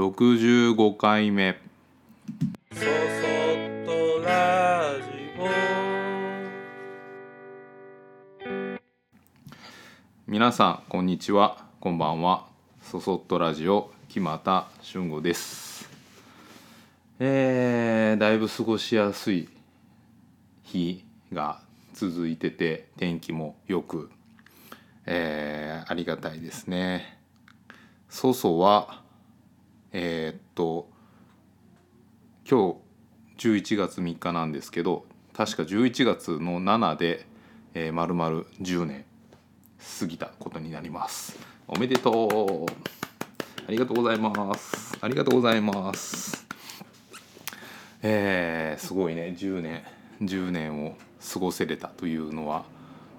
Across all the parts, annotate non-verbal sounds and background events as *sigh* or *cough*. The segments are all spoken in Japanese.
65回目。そそっとラジ皆さんこんにちは。こんばんは。そそっとラジオ木又俊吾です。えー、だいぶ過ごしやすい日が続いてて天気もよく、えー、ありがたいですね。祖祖はえー、っと今日11月3日なんですけど確か11月の7で、えー、丸々10年過ぎたことになります。おめでとう。ありがとうございます。ありがとうございます。えー、すごいね。10年10年を過ごせれたというのは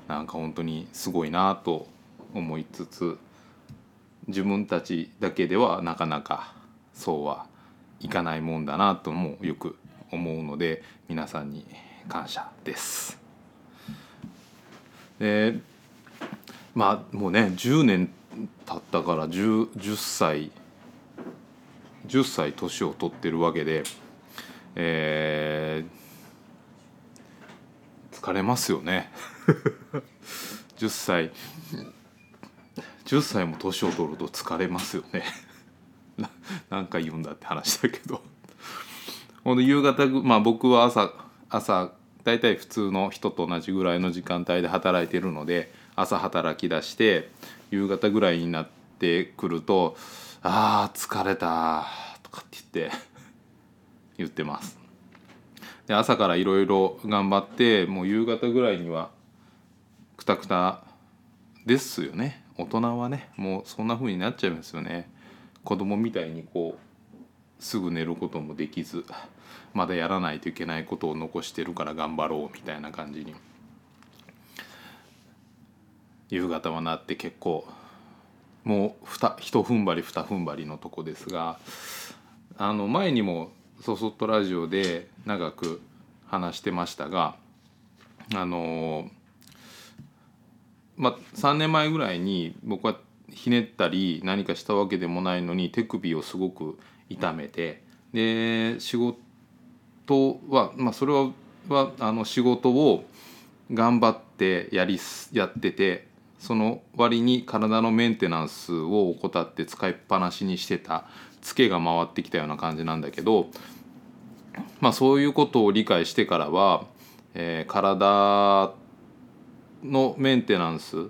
なんか本当にすごいなと思いつつ自分たちだけではなかなかそうはいかないもんだなともよく思うので皆さんに感謝です。でまあもうね10年経ったから 10, 10歳10歳年を取ってるわけで、えー、疲れますよね *laughs* 10歳10歳も年を取ると疲れますよね *laughs* 何回言うんだって話だけど。ほんで夕方まあ僕は朝朝大体普通の人と同じぐらいの時間帯で働いてるので朝働き出して夕方ぐらいになってくると「あー疲れた」とかって言って言ってます。で朝からいろいろ頑張ってもう夕方ぐらいにはくたくたですよね。大人はねもうそんな風になっちゃいますよね。子供みたいにこうすぐ寝ることもできずまだやらないといけないことを残してるから頑張ろうみたいな感じに夕方はなって結構もうふた一踏ん張り二踏ん張りのとこですがあの前にも「そそっとラジオ」で長く話してましたがあのまあ3年前ぐらいに僕はひねったり何かしたわけでもないのに手首をすごく痛めてで仕事は、まあ、それははあの仕事を頑張ってやりやっててその割に体のメンテナンスを怠って使いっぱなしにしてたツケが回ってきたような感じなんだけど、まあ、そういうことを理解してからは、えー、体のメンテナンス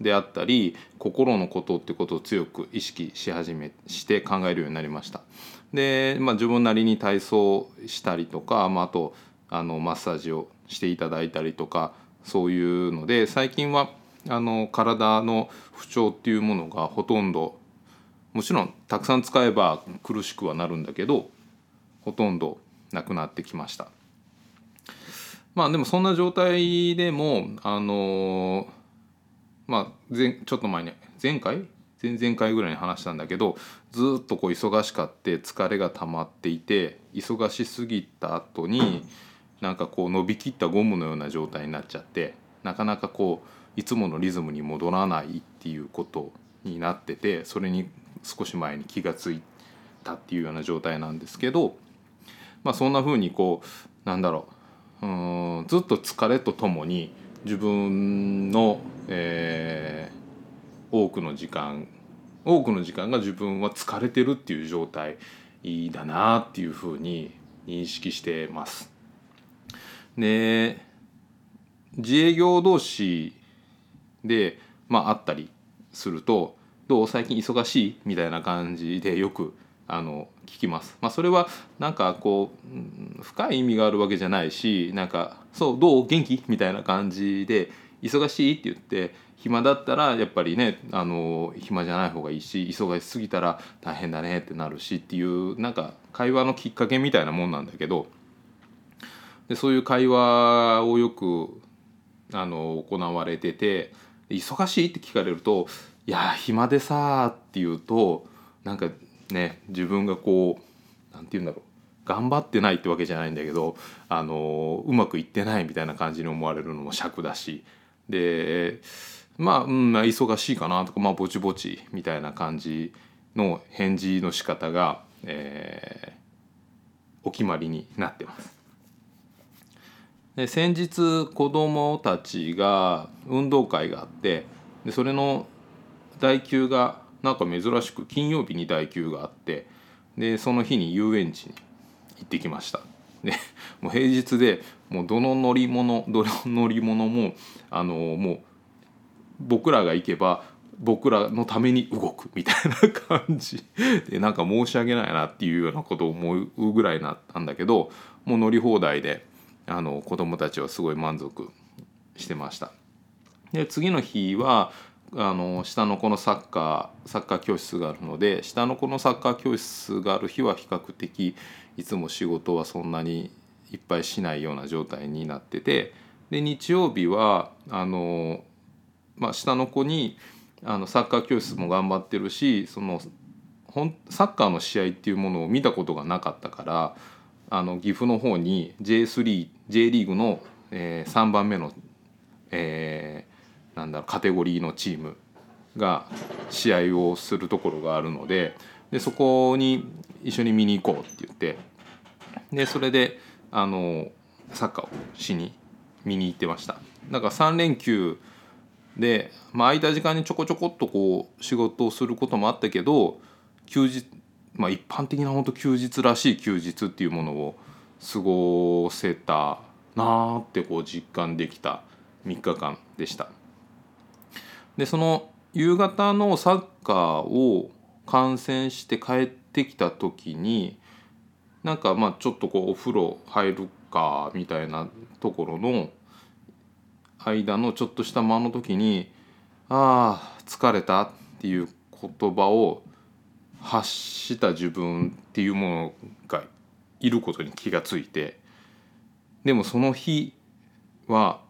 であったり心のことってことを強く意識し始めして考えるようになりました。で、まあ、自分なりに体操したりとか、まあ、あとあのマッサージをしていただいたりとかそういうので最近はあの体の不調っていうものがほとんどもちろんたくさん使えば苦しくはなるんだけどほとんどなくなってきました。まあでもそんな状態でもあのまあ前ちょっと前に前回？前々回ぐらいに話したんだけどずっとこう忙しかって疲れが溜まっていて忙しすぎた後になんかこう伸びきったゴムのような状態になっちゃってなかなかこういつものリズムに戻らないっていうことになっててそれに少し前に気が付いたっていうような状態なんですけどまあそんな風にこうなんだろううんずっと疲れとともに自分の、えー、多くの時間多くの時間が自分は疲れてるっていう状態だなっていうふうに認識してます。で自営業同士で、まあ、会ったりすると「どう？最近忙しい?」みたいな感じでよくあの聞きます。まあ、それはなんかこう深い意味があるわけじゃないしなんか「そうどう元気?」みたいな感じで「忙しい?」って言って暇だったらやっぱりねあの暇じゃない方がいいし忙しすぎたら大変だねってなるしっていうなんか会話のきっかけみたいなもんなんだけどでそういう会話をよくあの行われてて忙しいって聞かれると「いや暇でさ」って言うとなんかね自分がこうなんて言うんだろう頑張ってないってわけじゃないんだけどあのうまくいってないみたいな感じに思われるのも尺だしでまあ、うん、忙しいかなとかまあぼちぼちみたいな感じの返事の仕方が、えーお決まりになってます。で先日子どもたちが運動会があってでそれの代休がなんか珍しく金曜日に代休があってでその日に遊園地に行ってきました。でもう平日でもうどの乗り物どの乗り物もあのもう僕らが行けば僕らのために動くみたいな感じでなんか申し訳ないなっていうようなことを思うぐらいなったんだけどもう乗り放題であの子供たちはすごい満足してました。で次の日はあの下の子のサッカーサッカー教室があるので下の子のサッカー教室がある日は比較的いつも仕事はそんなにいっぱいしないような状態になっててで日曜日はあの、まあ、下の子にあのサッカー教室も頑張ってるしそのほんサッカーの試合っていうものを見たことがなかったからあの岐阜の方に J3J リーグの、えー、3番目の、えー、なんだカテゴリーのチームが試合をするところがあるのででそこに一緒に見に行こうって言ってでそれであのサッカーをしに見に行ってました。だから3連休で、まあ、空いた時間にちょこちょこっとこう仕事をすることもあったけど休日、まあ、一般的な本当休日らしい休日っていうものを過ごせたなーってこう実感できた3日間でした。でその夕方のサッカーを観戦して帰ってきた時になんかまあちょっとこうお風呂入るかみたいなところの間のちょっとした間の時に「ああ疲れた」っていう言葉を発した自分っていうものがいることに気がついてでもその日は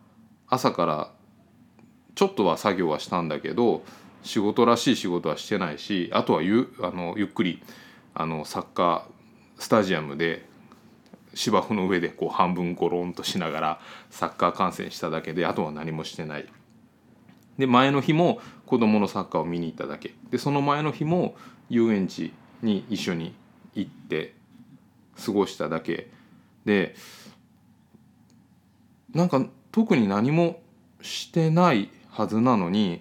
朝からちょっとは作業はしたんだけど仕事らしい仕事はしてないしあとはゆあのゆっくりあのサッカースタジアムで芝生の上でこう半分ゴロンとしながらサッカー観戦しただけであとは何もしてない。で前の日も子供のサッカーを見に行っただけでその前の日も遊園地に一緒に行って過ごしただけでなんか特に何もしてないはずなのに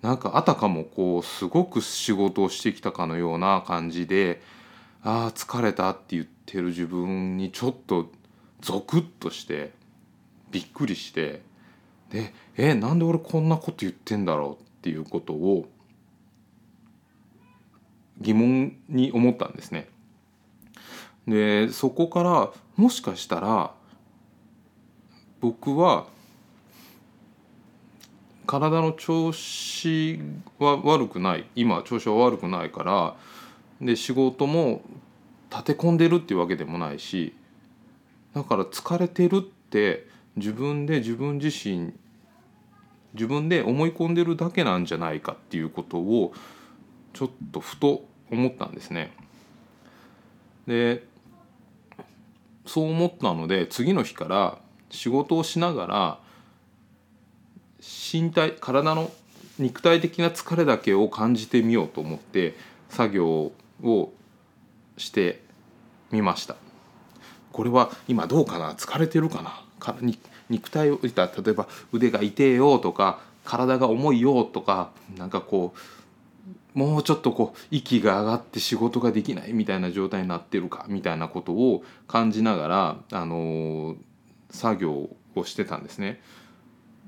なんかあたかもこうすごく仕事をしてきたかのような感じでああ疲れたって言ってる自分にちょっとゾクッとしてびっくりしてでえなんで俺こんなこと言ってんだろうっていうことを疑問に思ったんですね。でそこからもしかしたら僕は体の調子は悪くない。今調子は悪くないから。で仕事も立て込んでるっていうわけでもないし。だから疲れてるって自分で自分自身自分で思い込んでるだけなんじゃないかっていうことをちょっとふと思ったんですね。でそう思ったので次の日から仕事をしながら身体体の肉体的な疲れだけを感じてみようと思って作業をしてみました。これは今どうかな？疲れてるかな？か肉体を例えば腕が痛えよとか体が重いよとかなんかこうもうちょっとこう息が上がって仕事ができないみたいな状態になってるかみたいなことを感じながら、あのー、作業をしてたんですね。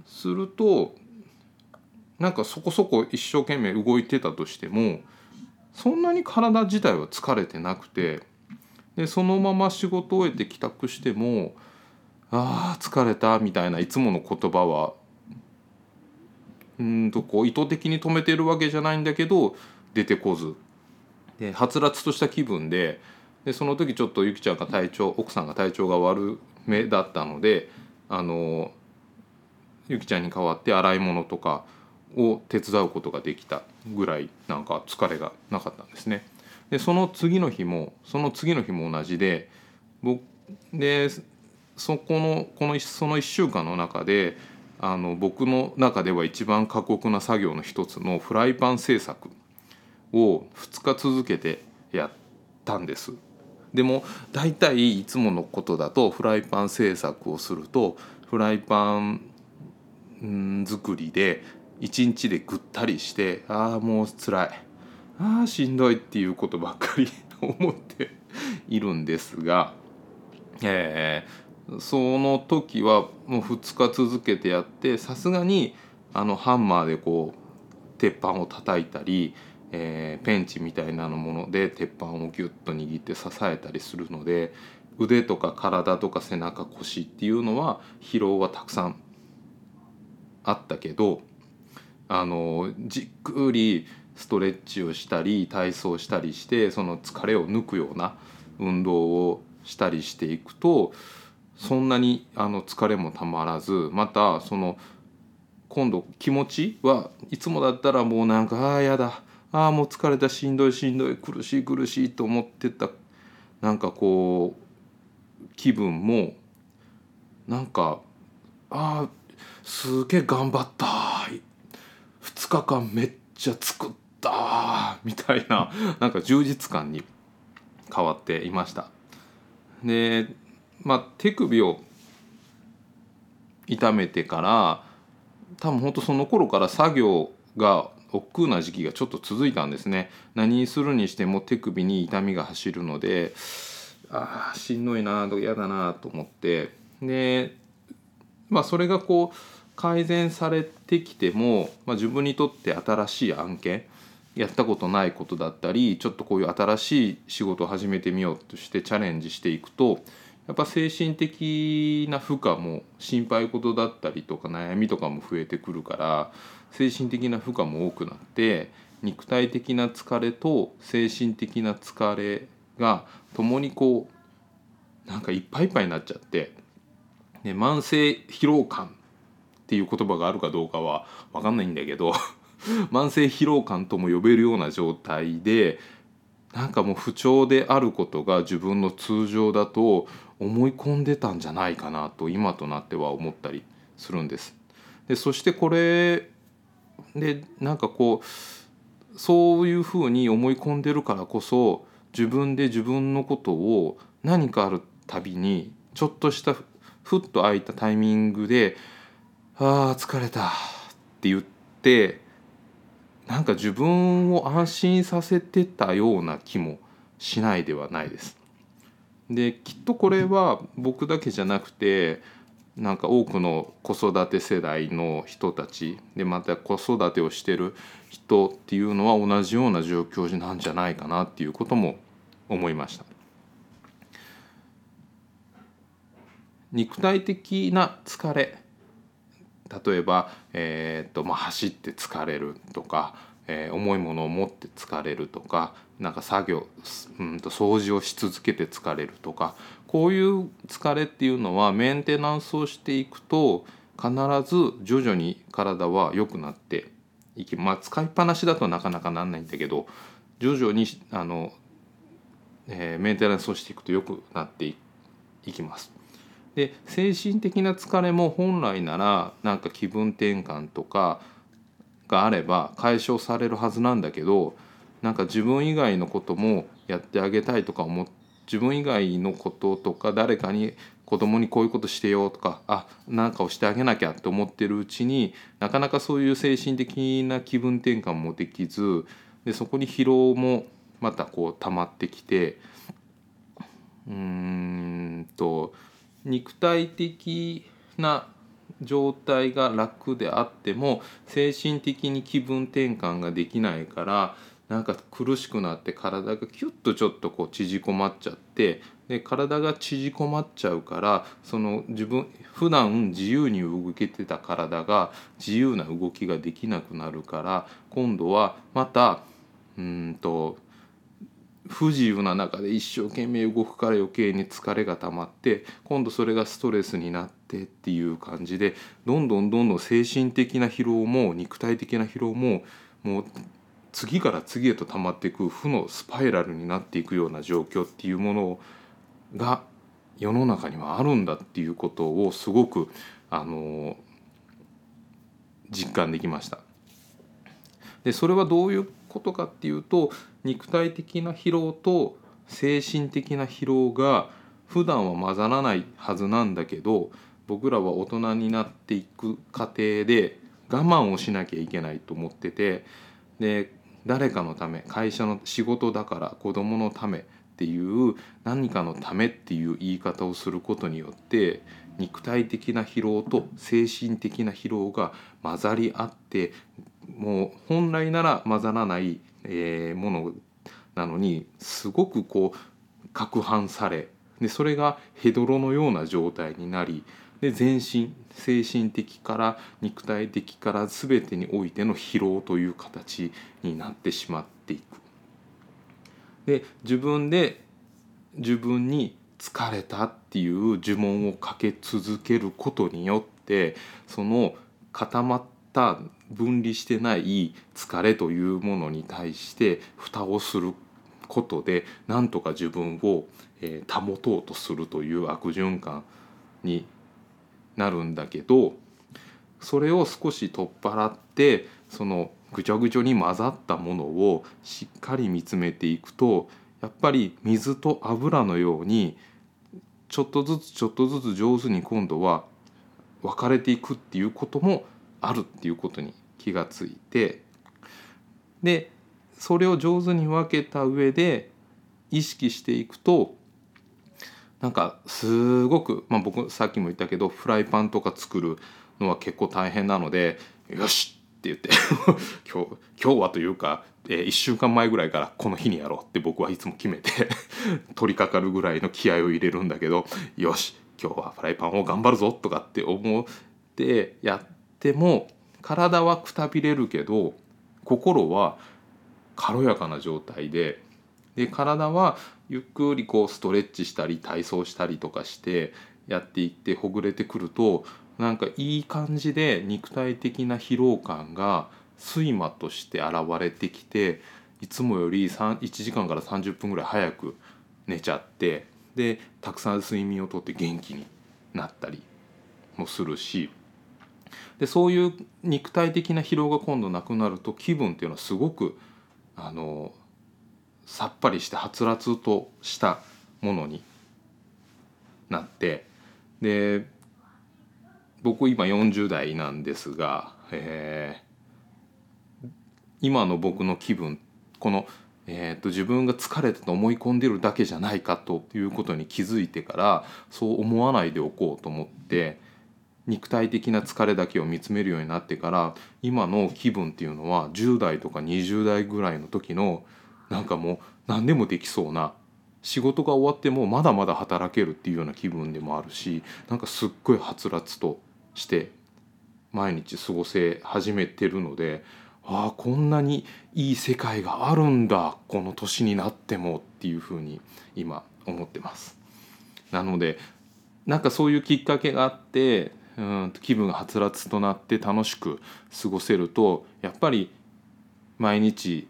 するとなんかそこそこ一生懸命動いてたとしてもそんなに体自体は疲れてなくてでそのまま仕事終えて帰宅しても「あー疲れた」みたいないつもの言葉はうんとこう意図的に止めてるわけじゃないんだけど出てこず。ではつらつとした気分ででその時ちょっとゆきちゃんが体調奥さんが体調が悪めだったのであのゆきちゃんに代わって洗い物とかを手伝うことができたぐらいなんか疲れがなかったんですね。でその次の日もその次の日も同じで僕でそこのこのその1週間の中であの僕の中では一番過酷な作業の一つのフライパン製作を2日続けてやったんです。でも大体いつものことだとフライパン製作をするとフライパンん作りで一日でぐったりしてああもう辛い。ああしんどいっていうことばっかり思って *laughs* いるんですが、えー、その時はもう2日続けてやってさすがにあのハンマーでこう鉄板を叩いたり、えー、ペンチみたいなもので鉄板をギュッと握って支えたりするので腕とか体とか背中腰っていうのは疲労はたくさんあったけどあのじっくりストレッチをしたり体操したりしてその疲れを抜くような運動をしたりしていくとそんなにあの疲れもたまらずまたその今度気持ちはいつもだったらもうなんかああやだああもう疲れたしんどいしんどい苦しい苦しいと思ってたなんかこう気分もなんかああすげえ頑張った2日間めっちゃ作ったみたいな *laughs* なんか充実感に変わっていました。でまあ手首を痛めてから多分ほんとその頃から作業が億劫な時期がちょっと続いたんですね。何するにしても手首に痛みが走るのでああしんどいなと嫌だなと思って。でまあそれがこう改善されてきても、まあ、自分にとって新しい案件やったことないことだったりちょっとこういう新しい仕事を始めてみようとしてチャレンジしていくとやっぱ精神的な負荷も心配事だったりとか悩みとかも増えてくるから精神的な負荷も多くなって肉体的な疲れと精神的な疲れが共にこうなんかいっぱいいっぱいになっちゃって、ね、慢性疲労感っていう言葉があるかどうかは分かんないんだけど *laughs* 慢性疲労感とも呼べるような状態でなんかもう不調であることが自分の通常だと思い込んでたんじゃないかなと今となっては思ったりするんです。でそしてこれでなんかこうそういうふうに思い込んでるからこそ自分で自分のことを何かあるたびにちょっとしたふっと空いたタイミングであー疲れたって言ってなんか自分を安心させてたような気もしないではないです。できっとこれは僕だけじゃなくてなんか多くの子育て世代の人たちでまた子育てをしてる人っていうのは同じような状況なんじゃないかなっていうことも思いました。肉体的な疲れ例えば、えーとまあ、走って疲れるとか、えー、重いものを持って疲れるとかなんか作業、うんと掃除をし続けて疲れるとかこういう疲れっていうのはメンテナンスをしていくと必ず徐々に体は良くなっていきまあ使いっぱなしだとなかなかなんないんだけど徐々にあの、えー、メンテナンスをしていくと良くなっていきます。で精神的な疲れも本来ならなんか気分転換とかがあれば解消されるはずなんだけどなんか自分以外のこともやってあげたいとか思自分以外のこととか誰かに子供にこういうことしてよとかあなんかをしてあげなきゃって思ってるうちになかなかそういう精神的な気分転換もできずでそこに疲労もまたこう溜まってきてうーんと肉体的な状態が楽であっても精神的に気分転換ができないからなんか苦しくなって体がキュッとちょっとこう縮こまっちゃってで体が縮こまっちゃうからその自分普段自由に動けてた体が自由な動きができなくなるから今度はまたうんと不自由な中で一生懸命動くから余計に疲れが溜まって今度それがストレスになってっていう感じでどんどんどんどん精神的な疲労も肉体的な疲労ももう次から次へと溜まっていく負のスパイラルになっていくような状況っていうものが世の中にはあるんだっていうことをすごくあの実感できました。でそれはどういうことかっていうと肉体的な疲労と精神的な疲労が普段は混ざらないはずなんだけど僕らは大人になっていく過程で我慢をしなきゃいけないと思っててで誰かのため会社の仕事だから子供のためっていう何かのためっていう言い方をすることによって肉体的な疲労と精神的な疲労が混ざり合ってもう本来なら混ざらない、えーものなのにすごくこう攪拌されでそれがヘドロのような状態になりで全身精神的から肉体的から全てにおいての疲労という形になってしまっていく。で自分で自分に疲れたっていう呪文をかけ続けることによってその固まった分離してない疲れというものに対して蓋をすることでなんとか自分を、え保とうとするという悪循環になるんだけどそれを少し取っ払ってそのぐちゃぐちゃに混ざったものをしっかり見つめていくとやっぱり水と油のようにちょっとずつちょっとずつ上手に今度は分かれていくっていうこともあるっていうことに気がついてでそれを上手に分けた上で意識していくとなんかすごく、まあ、僕さっきも言ったけどフライパンとか作るのは結構大変なので「よし!」って言って *laughs* 今日今日はというか、え1週間前ぐらいからこの日にやろうって僕はいつも決めて *laughs* 取り掛かるぐらいの気合を入れるんだけど「よし今日はフライパンを頑張るぞ」とかって思ってやっても体はくたびれるけど心は軽やかな状態でで体はゆっくりこうストレッチしたり体操したりとかしてやっていってほぐれてくるとなんかいい感じで肉体的な疲労感が睡魔として現れてきていつもより1時間から30分ぐらい早く寝ちゃってでたくさん睡眠をとって元気になったりもするしでそういう肉体的な疲労が今度なくなると気分っていうのはすごくあのさっぱりしてはつらつとしたものになってで僕今40代なんですが、えー今の僕の気分この、えーと自分が疲れたと思い込んでるだけじゃないかということに気づいてからそう思わないでおこうと思って肉体的な疲れだけを見つめるようになってから今の気分っていうのは10代とか20代ぐらいの時のなんかもう何でもできそうな仕事が終わってもまだまだ働けるっていうような気分でもあるしなんかすっごいはつらつとして毎日過ごせ始めてるのでああこんなにいい世界があるんだこの年になってもっていうふうに今思ってます。なのでなんかそういうきっかけがあってうん気分がはつらつとなって楽しく過ごせるとやっぱり毎日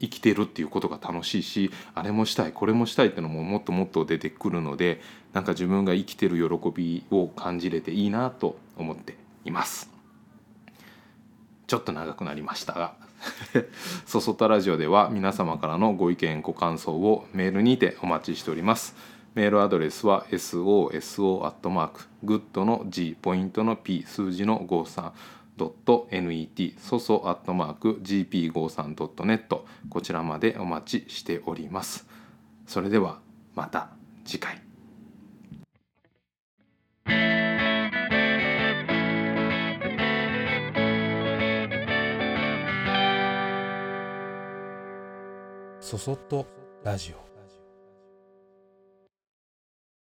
生きてるっていうことが楽しいしあれもしたいこれもしたいっていうのももっともっと出てくるのでなんか自分が生きてる喜びを感じれていいなと思っています。*laughs* ちょっと長くなりましたが「*laughs* そそたラジオ」では皆様からのご意見ご感想をメールにてお待ちしております。メールアドレスは soso.good の G ポイントの P 数字の53 .net そそ .gp53.net こちらまでお待ちしております。それではまた次回。そそっとラジオ